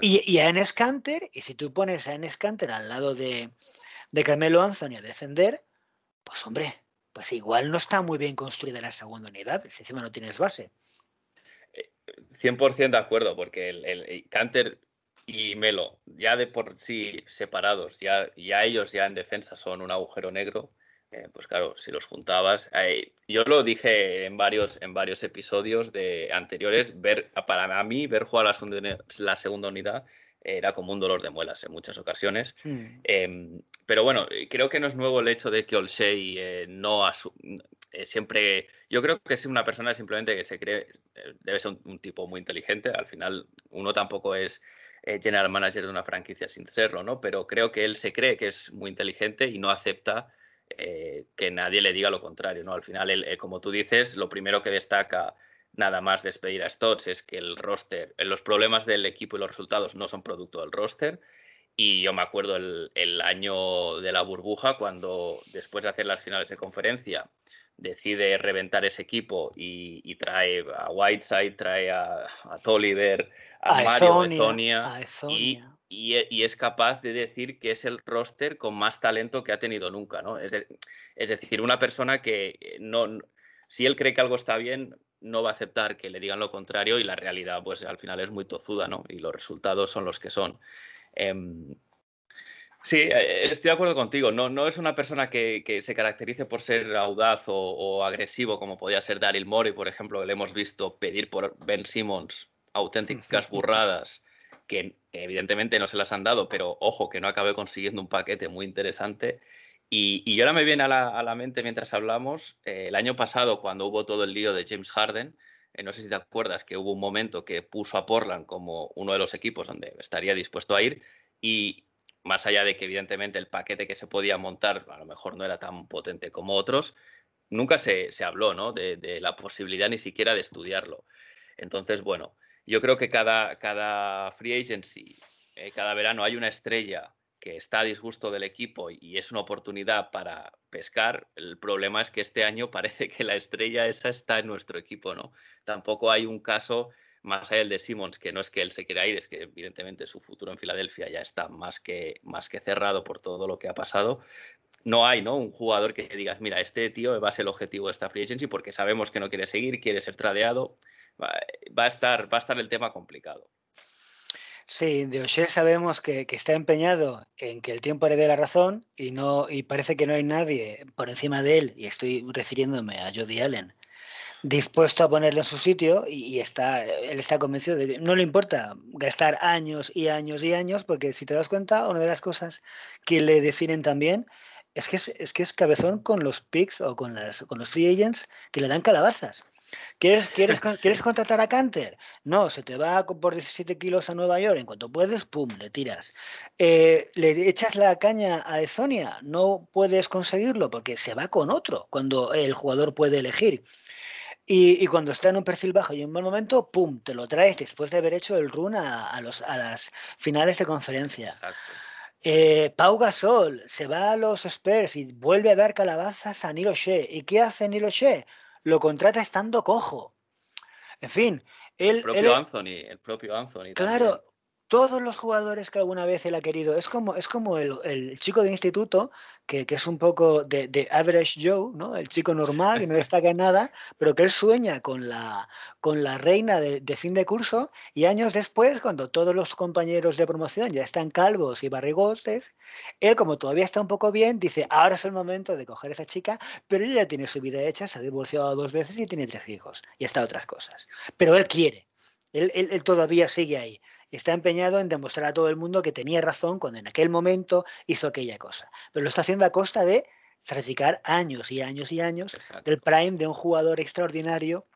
Y, a Enes Kanter, y si tú pones a Enes Kanter al lado de, de Carmelo Anthony a defender, pues hombre, pues igual no está muy bien construida la segunda unidad, si encima no tienes base. 100% de acuerdo, porque el, el, Canter y Melo, ya de por sí separados, ya, ya ellos ya en defensa son un agujero negro, eh, pues claro, si los juntabas, eh, yo lo dije en varios, en varios episodios de anteriores, ver, para mí ver jugar la segunda, la segunda unidad era como un dolor de muelas en muchas ocasiones. Em, pero bueno, creo que no es nuevo el hecho de que Olsey eh, no eh, siempre. Yo creo que es una persona simplemente que se cree. Eh, debe ser un, tipo muy inteligente. Al final, uno tampoco es general manager de una franquicia sin serlo, ¿no? Pero creo que él se cree que es muy inteligente y no acepta. que nadie le diga lo contrario, ¿no? Al final, él, como tú dices, lo primero que destaca nada más despedir a Stotts es que el roster, los problemas del equipo y los resultados no son producto del roster. Y yo me acuerdo el, año de la burbuja, cuando después de hacer las finales de conferencia, decide reventar ese equipo y, trae a Whiteside, trae a, Tolliver, a, Mario Ezonia, y, y, es capaz de decir que es el roster con más talento que ha tenido nunca. ¿no? Es, es decir, una persona que no, si él cree que algo está bien, no va a aceptar que le digan lo contrario y la realidad pues al final es muy tozuda, ¿no? Y los resultados son los que son. Em, sí, eh, estoy de acuerdo contigo. No, no es una persona que, se caracterice por ser audaz o, agresivo como podía ser Daryl Morey, por ejemplo, que le hemos visto pedir por Ben Simmons auténticas burradas que, evidentemente no se las han dado, pero ojo que no acabe consiguiendo un paquete muy interesante. Y, ahora me viene a la, mente mientras hablamos, eh, el año pasado cuando hubo todo el lío de James Harden, eh, no sé si te acuerdas que hubo un momento que puso a Portland como uno de los equipos donde estaría dispuesto a ir y más allá de que evidentemente el paquete que se podía montar a lo mejor no era tan potente como otros, nunca se, habló ¿no? de, la posibilidad ni siquiera de estudiarlo. Entonces, bueno, yo creo que cada, cada free agency, eh, cada verano hay una estrella que está a disgusto del equipo y es una oportunidad para pescar, el problema es que este año parece que la estrella esa está en nuestro equipo, ¿no? Tampoco hay un caso más allá del de Simmons, que no es que él se quiera ir, es que evidentemente su futuro en Filadelfia ya está más que, más que cerrado por todo lo que ha pasado. No hay, ¿no? Un jugador que digas, mira, este tío va a ser el objetivo de esta free agency porque sabemos que no quiere seguir, quiere ser tradeado. Va, a, estar, va a estar el tema complicado. Sí, de O'Shea sabemos que, está empeñado en que el tiempo le dé la razón y, no, y parece que no hay nadie por encima de él, y estoy refiriéndome a Jody Allen, dispuesto a ponerlo en su sitio y, está, él está convencido de que no le importa gastar años y años y años, porque si te das cuenta, una de las cosas que le definen también es que es, que es cabezón con los picks o con, las, con los free agents que le dan calabazas. ¿Quieres, quieres, ¿Quieres contratar a Canter? No, se te va por 17 kilos a Nueva York. En cuanto puedes, pum, le tiras. Eh, ¿Le echas la caña a Ezonia? No puedes conseguirlo porque se va con otro cuando el jugador puede elegir. Y, cuando está en un perfil bajo y en un mal momento, pum, te lo traes después de haber hecho el run a, los, a las finales de conferencia. Eh, Pau Gasol se va a los Spurs y vuelve a dar calabazas a Nilo Shea. ¿Y qué hace Nilo Shea? Lo contrata estando cojo. En fin, él... El propio Anthony, el propio Anthony. Claro, todos los jugadores que alguna vez él ha querido. Es como, es como el, chico de instituto, que, es un poco de, average Joe, ¿no? El chico normal, que no destaca en nada, pero que él sueña con la, con la reina de, fin de curso y años después, cuando todos los compañeros de promoción ya están calvos y barrigotes, él como todavía está un poco bien, dice, ahora es el momento de coger a esa chica, pero ella ya tiene su vida hecha, se ha divorciado dos veces y tiene tres hijos y está otras cosas. Pero él quiere, él, todavía sigue ahí. Está empeñado en demostrar a todo el mundo que tenía razón cuando en aquel momento hizo aquella cosa. Pero lo está haciendo a costa de sacrificar años y años y años del prime de un jugador extraordinario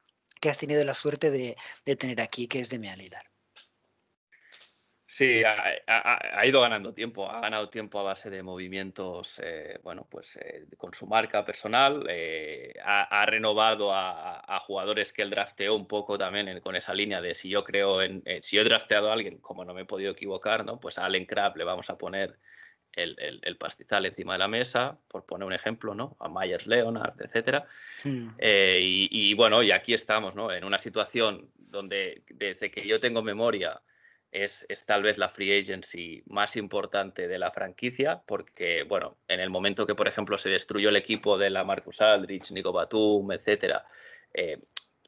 que has tenido la suerte de, tener aquí, que es de Mealilar. Sí, ha, ido ganando tiempo, ha ganado tiempo a base de movimientos, eh, bueno, pues eh, con su marca personal, eh, ha, renovado a, jugadores que él drafteó un poco también con esa línea de si yo creo en, si yo he drafteado a alguien, como no me he podido equivocar, ¿no? Pues a Allen Crab le vamos a poner el, pastizal encima de la mesa, por poner un ejemplo, ¿no? A Myers Leonard, etcétera. Hmm. y, y, bueno, y aquí estamos, ¿no? En una situación donde desde que yo tengo memoria es, tal vez la free agency más importante de la franquicia, porque, bueno, en el momento que, por ejemplo, se destruyó el equipo de la Marcus Aldrich, Nico Batum, etcétera, eh,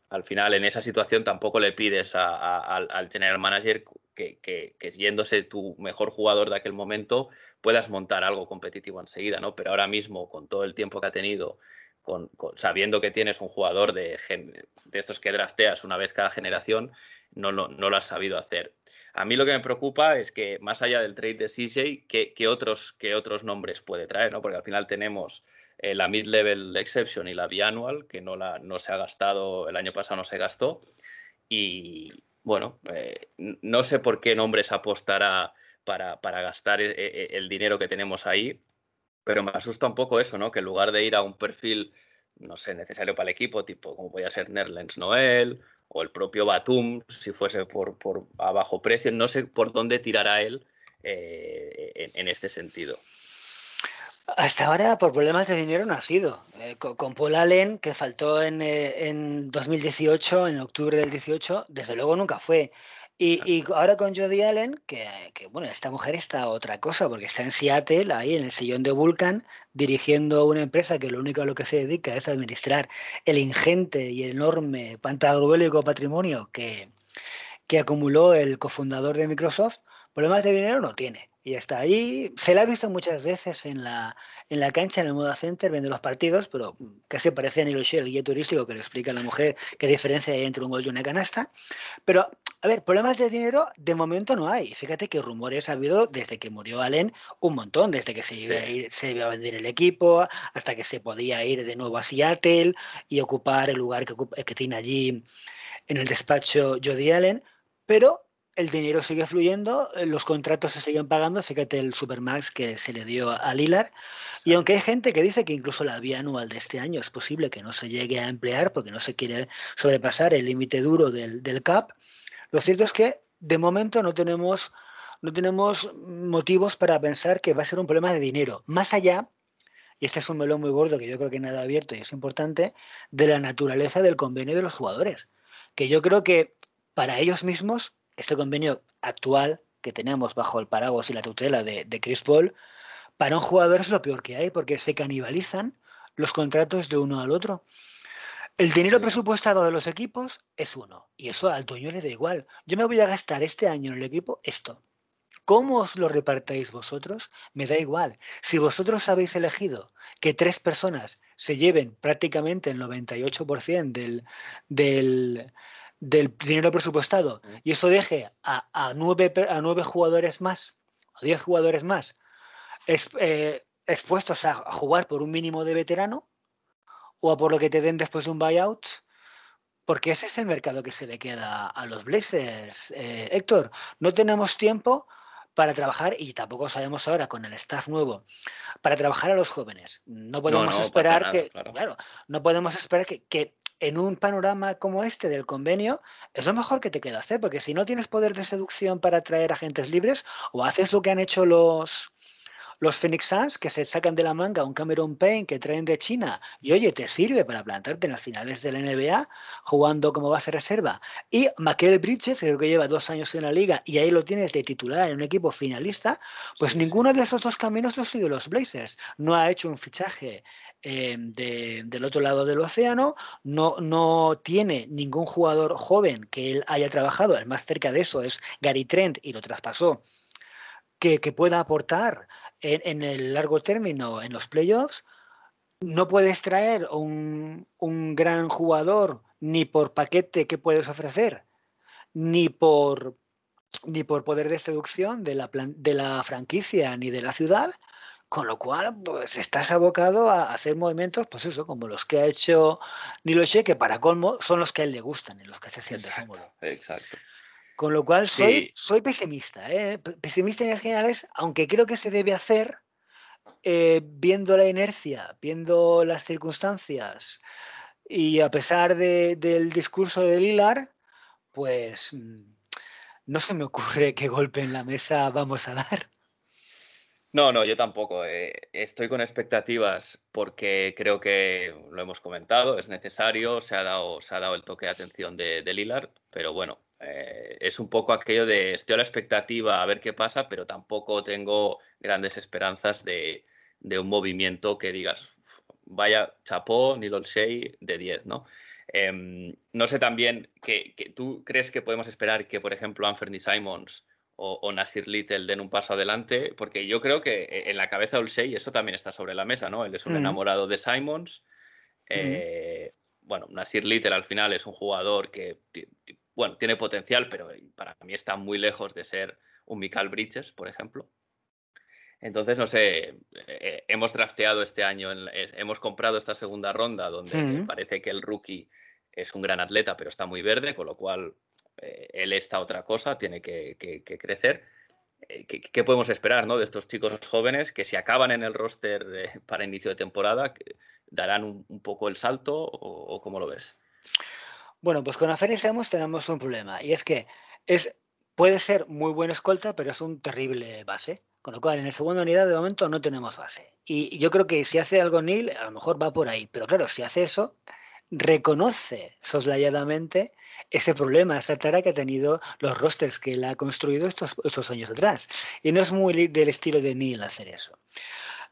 al final en esa situación tampoco le pides al general manager que, que, yéndose tu mejor jugador de aquel momento puedas montar algo competitivo enseguida, ¿no? Pero ahora mismo, con todo el tiempo que ha tenido, sabiendo que tienes un jugador de, de, estos que drafteas una vez cada generación, no, no, no lo has sabido hacer. A mí lo que me preocupa es que más allá del trade de CJ, ¿qué, otros, qué otros nombres puede traer? ¿no? Porque al final tenemos eh, la mid-level exception y la biannual, que no, la, no se ha gastado, el año pasado no se gastó. Y bueno, eh, no sé por qué nombres apostará para, para gastar eh, el dinero que tenemos ahí, pero me asusta un poco eso, ¿no? Que en lugar de ir a un perfil, no sé, necesario para el equipo, tipo como podía ser Nerlens Noel o el propio Batum, si fuese por, por a bajo precio, no sé por dónde tirará él eh, en, este sentido. Hasta ahora, por problemas de dinero, no ha sido. Eh, con, Paul Allen, que faltó en, eh, en 2018, en octubre del 18, desde luego nunca fue. Y, ahora con Jodie Allen, que, bueno, esta mujer está otra cosa, porque está en Seattle, ahí en el sillón de Vulcan, dirigiendo una empresa que lo único a lo que se dedica es administrar el ingente y enorme pantagruélico patrimonio que, que acumuló el cofundador de Microsoft, problemas de dinero no tiene. Y está ahí. Se la ha visto muchas veces en la, en la cancha, en el Moda Center, viendo los partidos, pero casi parecía Nilo el guía turístico que le explica a la mujer qué diferencia hay entre un gol y una canasta. Pero a ver, problemas de dinero de momento no hay. Fíjate que rumores ha habido desde que murió Allen un montón, desde que se iba, se iba a vender el equipo, hasta que se podía ir de nuevo a Seattle y ocupar el lugar que, que tiene allí en el despacho Jody Allen. Pero el dinero sigue fluyendo, eh, los contratos se siguen pagando, fíjate el Supermax que se le dio a Lilar, y aunque hay gente que dice que incluso la vía anual de este año es posible que no se llegue a emplear porque no se quiere sobrepasar el límite duro del, del CAP, lo cierto es que de momento no tenemos, no tenemos motivos para pensar que va a ser un problema de dinero, más allá, y este es un melón muy gordo que yo creo que nada abierto y es importante, de la naturaleza del convenio de los jugadores, que yo creo que para ellos mismos este convenio actual que tenemos bajo el paraguas y la tutela de, de Chris Paul, para un jugador es lo peor que hay, porque se canibalizan los contratos de uno al otro. El dinero presupuestado de los equipos es uno, y eso al dueño le da igual. Yo me voy a gastar este año en el equipo esto. ¿Cómo os lo repartáis vosotros? Me da igual. Si vosotros habéis elegido que tres personas se lleven prácticamente el 98% del, del, del dinero presupuestado y eso deje a, nueve, a nueve jugadores más, o diez jugadores más, eh, expuestos a, jugar por un mínimo de veterano, o a por lo que te den después de un buyout, porque ese es el mercado que se le queda a los Blazers. Eh, Héctor, no tenemos tiempo para trabajar, y tampoco sabemos ahora con el staff nuevo, para trabajar a los jóvenes. No podemos esperar que, claro. no podemos esperar que, que, en un panorama como este del convenio, es lo mejor que te queda hacer, porque si no tienes poder de seducción para atraer agentes libres, o haces lo que han hecho los, los Phoenix Suns que se sacan de la manga un Cameron Payne que traen de China y oye, te sirve para plantarte en las finales de la NBA jugando como base reserva. Y Michael Bridges, creo que lleva dos años en la liga y ahí lo tienes de titular en un equipo finalista, pues ninguno de esos dos caminos lo siguen los Blazers. No ha hecho un fichaje eh, del otro lado del océano, no, no tiene ningún jugador joven que él haya trabajado, el más cerca de eso es Gary Trent y lo traspasó, que, pueda aportar en, el largo término en los playoffs. No puedes traer un, un gran jugador ni por paquete que puedes ofrecer, ni por, ni por poder de seducción de la, de la franquicia ni de la ciudad, con lo cual, pues estás abocado a hacer movimientos, pues eso, como los que ha hecho Niloche, que para colmo son los que a él le gustan y los que se siente cómodo. Exacto. Con lo cual soy, soy pesimista, ¿eh? pesimista en generales, aunque creo que se debe hacer eh, viendo la inercia, viendo las circunstancias y a pesar del discurso de Lilar, pues mm, no se me ocurre qué golpe en la mesa vamos a dar. No, no, yo tampoco. Eh, estoy con expectativas porque creo que lo hemos comentado, es necesario, se ha dado, se ha dado el toque de atención de, de Lillard, pero bueno, eh, es un poco aquello de estoy a la expectativa a ver qué pasa, pero tampoco tengo grandes esperanzas de, un movimiento que digas, vaya chapó, ni Shea de 10, ¿no? Em, no sé también que, tú crees que podemos esperar que, por ejemplo, Anthony Simons o, Nasir Little den un paso adelante, porque yo creo que eh, en la cabeza de Olsey eso también está sobre la mesa, ¿no? Él es un enamorado de Simons. Eh, bueno, Nasir Little al final es un jugador que, bueno, tiene potencial, pero para mí está muy lejos de ser un Michael Bridges, por ejemplo. Entonces, no sé, eh, hemos drafteado este año, hemos comprado esta segunda ronda donde parece que el rookie es un gran atleta, pero está muy verde, con lo cual eh, él está otra cosa, tiene que, crecer. Eh, ¿Qué, podemos esperar ¿no? de estos chicos jóvenes que si acaban en el roster eh, para inicio de temporada, darán un, poco el salto o, cómo lo ves? Bueno, pues con Aferis tenemos un problema y es que es, puede ser muy buen escolta, pero es un terrible base. Con lo cual, en el segundo unidad de momento no tenemos base. Y yo creo que si hace algo Neil, a lo mejor va por ahí. Pero claro, si hace eso, reconoce soslayadamente ese problema, esa tara que ha tenido los rosters que él ha construido estos, estos años atrás. Y no es muy del estilo de Neil hacer eso.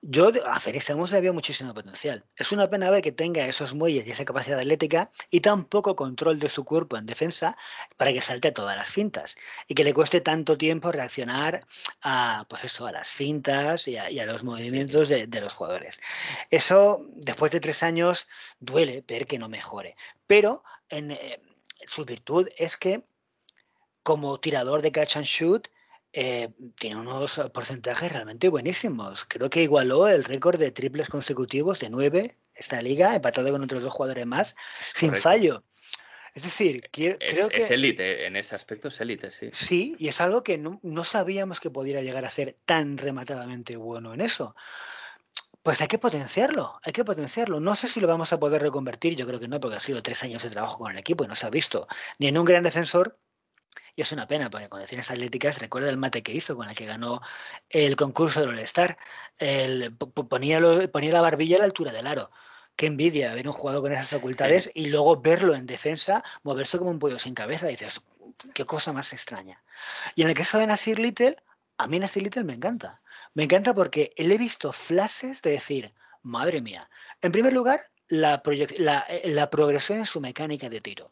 Yo a Félix le veo muchísimo potencial. Es una pena ver que tenga esos muelles y esa capacidad atlética y tan poco control de su cuerpo en defensa para que salte a todas las fintas y que le cueste tanto tiempo reaccionar a, pues eso, a las fintas y a, los movimientos de, los jugadores. Eso, después de tres años, duele ver que no mejore. Pero en, eh, su virtud es que como tirador de catch and shoot, eh, tiene unos porcentajes realmente buenísimos. Creo que igualó el récord de triples consecutivos de nueve esta liga, empatado con otros dos jugadores más, sin fallo. Es decir, creo que... Es élite, en ese aspecto es élite, sí. Sí, y es algo que no, no, sabíamos que pudiera llegar a ser tan rematadamente bueno en eso. Pues hay que potenciarlo, hay que potenciarlo. No sé si lo vamos a poder reconvertir, yo creo que no, porque ha sido tres años de trabajo con el equipo y no se ha visto ni en un gran defensor, y es una pena, porque con condiciones atléticas, recuerda el mate que hizo con el que ganó el concurso del All-Star. Ponía, ponía la barbilla a la altura del aro. Qué envidia ver un jugador con esas facultades y luego verlo en defensa moverse como un pollo sin cabeza. dices, qué cosa más extraña. Y en el caso de Nasir Little, a mí Nasir Little me encanta. Me encanta porque le he visto flashes de decir, madre mía. En primer lugar, la, la, progresión en su mecánica de tiro.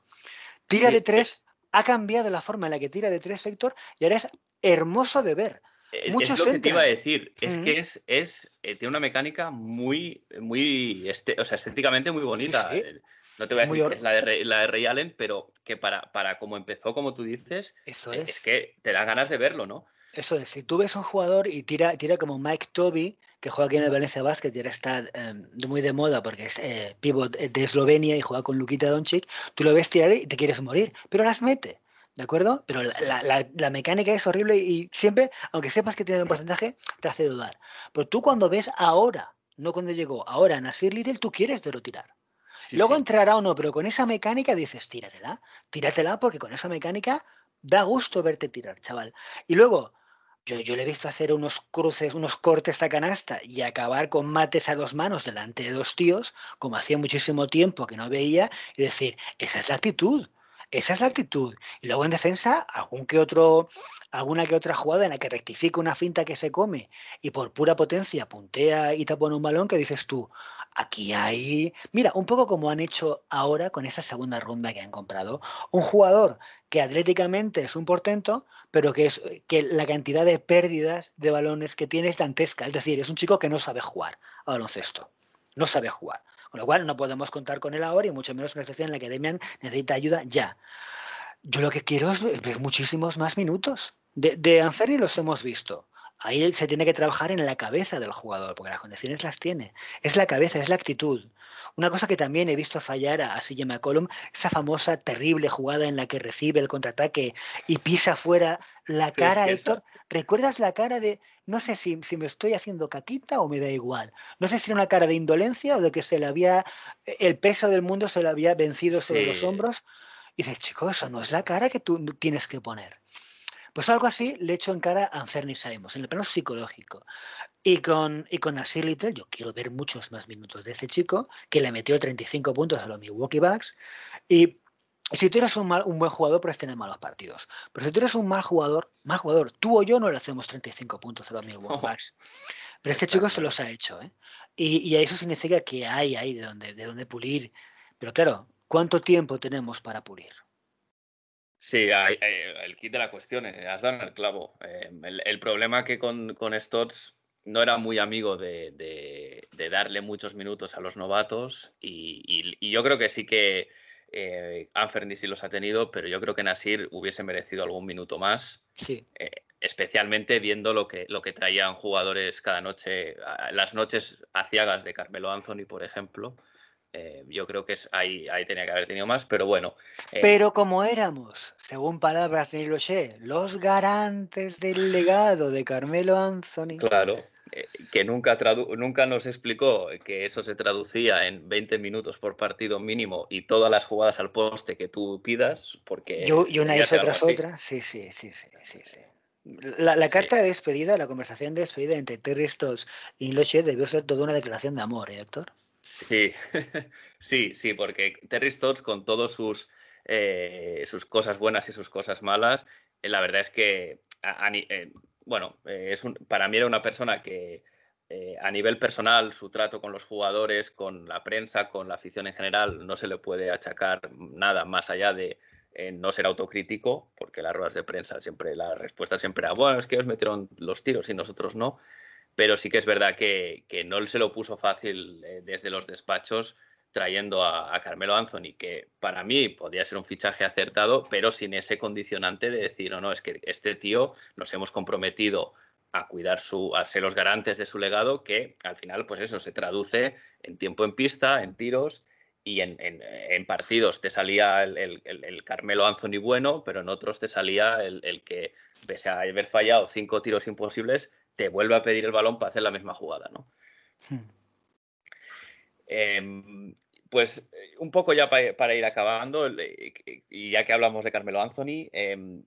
Tira de tres ha cambiado la forma en la que tira de tres sector y ahora es hermoso de ver. Muchos es lo que te iba a decir, es que es, es eh, tiene una mecánica muy, muy, este, o sea, estéticamente muy bonita. Eh, no te voy a decir que es la de, la de Ray Allen, pero que para, para como empezó, como tú dices, Eso eh, es. es que te da ganas de verlo, ¿no? Eso es, si tú ves a un jugador y tira, tira como Mike Toby, que juega aquí en el Valencia Basket y ahora está em, muy de moda porque es eh, pivot de Eslovenia y juega con Lukita Doncic, tú lo ves tirar y te quieres morir, pero las mete. ¿De acuerdo? Pero la, mecánica es horrible y siempre, aunque sepas que tiene un porcentaje, te hace dudar. Pero tú cuando ves ahora, no cuando llegó, ahora Nasir Little, tú quieres verlo tirar. Luego entrará o no, pero con esa mecánica dices, tíratela, tíratela porque con esa mecánica da gusto verte tirar, chaval. Y luego, yo, le he visto hacer unos cruces, unos cortes a canasta y acabar con mates a dos manos delante de dos tíos, como hacía muchísimo tiempo que no veía, y decir, esa es la actitud. Esa es la actitud. Y luego en defensa, algún que otro, alguna que otra jugada en la que rectifica una finta que se come y por pura potencia puntea y tapona un balón que dices tú, aquí hay. Mira, un poco como han hecho ahora con esa segunda ronda que han comprado. Un jugador que atléticamente es un portento, pero que, es, que la cantidad de pérdidas de balones que tiene es dantesca. Es decir, es un chico que no sabe jugar a baloncesto. No sabe jugar. Con lo cual no podemos contar con él ahora y mucho menos en una situación en la que Demian necesita ayuda ya. Yo lo que quiero es ver muchísimos más minutos. De, de Anferni los hemos visto. Ahí se tiene que trabajar en la cabeza del jugador, porque las condiciones las tiene. Es la cabeza, es la actitud. Una cosa que también he visto fallar a, CJ McCollum, esa famosa terrible jugada en la que recibe el contraataque y pisa fuera la cara, Héctor. ¿Recuerdas la cara de, no sé si, si, me estoy haciendo caquita o me da igual? No sé si era una cara de indolencia o de que se le había, el peso del mundo se le había vencido sobre los hombros. Y dices, chico, eso no es la cara que tú tienes que poner. Pues algo así le echo en cara a Anferni Saimos, en el plano psicológico. Y con, y con Nasir Little, yo quiero ver muchos más minutos de ese chico, que le metió 35 puntos a los Milwaukee Bucks. Y si tú eres un, mal, un buen jugador, puedes tener malos partidos. Pero si tú eres un mal jugador, mal jugador, tú o yo no le hacemos 35 puntos a los Milwaukee Bucks. Pero este chico se los ha hecho. ¿eh? Y, y, eso significa que hay ahí de donde, de donde pulir. Pero claro, ¿cuánto tiempo tenemos para pulir? Sí, hay, el kit de la cuestión, eh, has dado en el clavo. Eh, el, el, problema que con, con Stotts no era muy amigo de, de, de, darle muchos minutos a los novatos y, y, y yo creo que sí que eh, Anferni sí los ha tenido, pero yo creo que Nasir hubiese merecido algún minuto más. Sí. Eh, especialmente viendo lo que, lo que traían jugadores cada noche, las noches aciagas de Carmelo Anthony, por ejemplo. Eh, yo creo que es, ahí, ahí tenía que haber tenido más, pero bueno. Eh, pero como éramos, según palabras de Loché, los garantes del legado de Carmelo Anthony. Claro, eh, que nunca, nunca nos explicó que eso se traducía en 20 minutos por partido mínimo y todas las jugadas al poste que tú pidas, porque... Yo, y una y tras otra, sí, sí, sí, sí, sí. sí. La, la, carta sí. de despedida, la conversación de despedida entre Terry Stotts y Loche debió ser toda una declaración de amor, ¿eh, Héctor? Sí, sí, sí, porque Terry Stotts con todas sus, eh, sus cosas buenas y sus cosas malas, eh, la verdad es que, eh, bueno, es un, para mí era una persona que a nivel personal, su trato con los jugadores, con la prensa, con la afición en general, no se le puede achacar nada más allá de no ser autocrítico, porque las ruedas de prensa siempre, la respuesta siempre era, bueno, es que os metieron los tiros y nosotros no pero sí que es verdad que, que no se lo puso fácil eh, desde los despachos trayendo a, Carmelo Anthony, que para mí podría ser un fichaje acertado, pero sin ese condicionante de decir, no, no, es que este tío nos hemos comprometido a cuidar su, a ser los garantes de su legado, que al final, pues eso se traduce en tiempo en pista, en tiros y en, en, partidos. Te salía el, el, el, Carmelo Anthony bueno, pero en otros te salía el, que, pese a haber fallado cinco tiros imposibles, te vuelve a pedir el balón para hacer la misma jugada, ¿no? Eh, pues un poco ya para, para, ir acabando, y ya que hablamos de Carmelo Anthony, eh,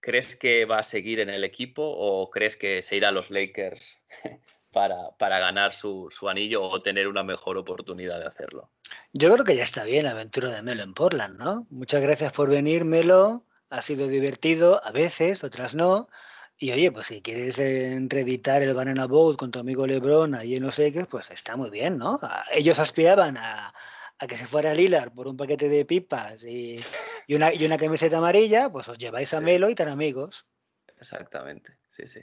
¿crees que va a seguir en el equipo o crees que se irá a los Lakers para, para ganar su, su, anillo o tener una mejor oportunidad de hacerlo? Yo creo que ya está bien la aventura de Melo en Portland, ¿no? Muchas gracias por venir, Melo. Ha sido divertido, a veces, otras no. Y oye, pues si quieres eh, reeditar el Banana Boat con tu amigo Lebron ahí en los Lakers, pues está muy bien, ¿no? Ellos aspiraban a, a que se fuera Lilar por un paquete de pipas y, y, una, y una camiseta amarilla, pues os lleváis sí. a Melo y tan amigos. Exactamente, sí, sí.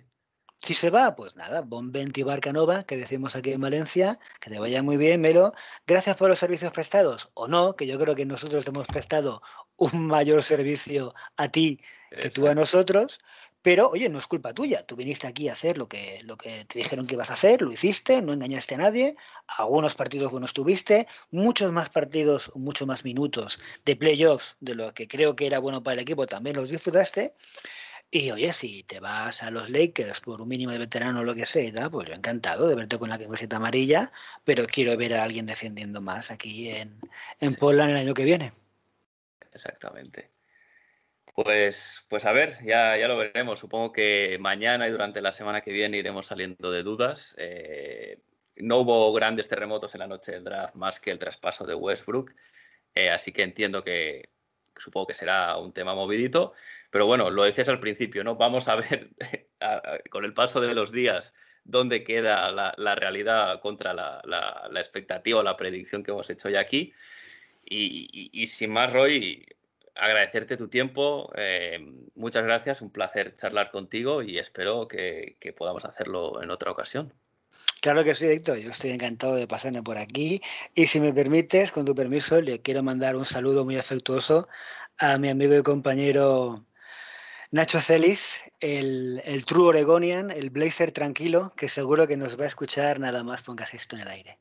Si se va, pues nada, Bonventi Barcanova, que decimos aquí en Valencia, que te vaya muy bien, Melo. Gracias por los servicios prestados, o no, que yo creo que nosotros te hemos prestado un mayor servicio a ti que Exacto. tú a nosotros. Pero, oye, no es culpa tuya. Tú viniste aquí a hacer lo que, lo que te dijeron que ibas a hacer, lo hiciste, no engañaste a nadie. Algunos partidos buenos tuviste, muchos más partidos, muchos más minutos de playoffs de lo que creo que era bueno para el equipo, también los disfrutaste. Y oye, si te vas a los Lakers por un mínimo de veterano o lo que sea, pues yo encantado de verte con la camiseta amarilla, pero quiero ver a alguien defendiendo más aquí en, en sí. Portland el año que viene. Exactamente. Pues, pues a ver, ya, ya lo veremos. Supongo que mañana y durante la semana que viene iremos saliendo de dudas. Eh, no hubo grandes terremotos en la noche del draft más que el traspaso de Westbrook, eh, así que entiendo que supongo que será un tema movidito. Pero bueno, lo decías al principio, ¿no? Vamos a ver con el paso de los días dónde queda la, realidad contra la, la, expectativa o la predicción que hemos hecho ya aquí. Y, sin más, Roy, agradecerte tu tiempo. Eh, muchas gracias, un placer charlar contigo y espero que, podamos hacerlo en otra ocasión. Claro que sí, Héctor. Yo estoy encantado de pasarme por aquí. Y si me permites, con tu permiso, le quiero mandar un saludo muy afectuoso a mi amigo y compañero Nacho Celis, el, el, True Oregonian, el Blazer tranquilo, que seguro que nos va a escuchar nada más pongas esto en el aire.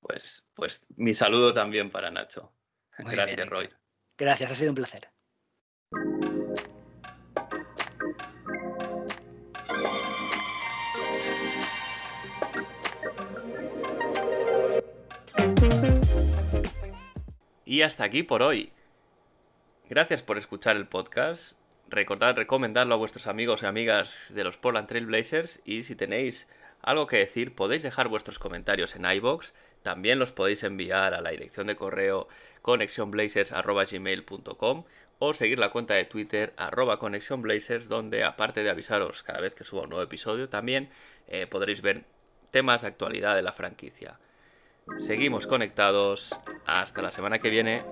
Pues, pues mi saludo también para Nacho. Gracias, Roy. Gracias, ha sido un placer. Y hasta aquí por hoy. Gracias por escuchar el podcast. Recordad recomendarlo a vuestros amigos y amigas de los Portland Trail Blazers y si tenéis algo que decir podéis dejar vuestros comentarios en iBox, también los podéis enviar a la dirección de correo conexionblazers.gmail.com o seguir la cuenta de Twitter arroba conexionblazers donde aparte de avisaros cada vez que suba un nuevo episodio también eh, podréis ver temas de actualidad de la franquicia. Seguimos conectados, hasta la semana que viene.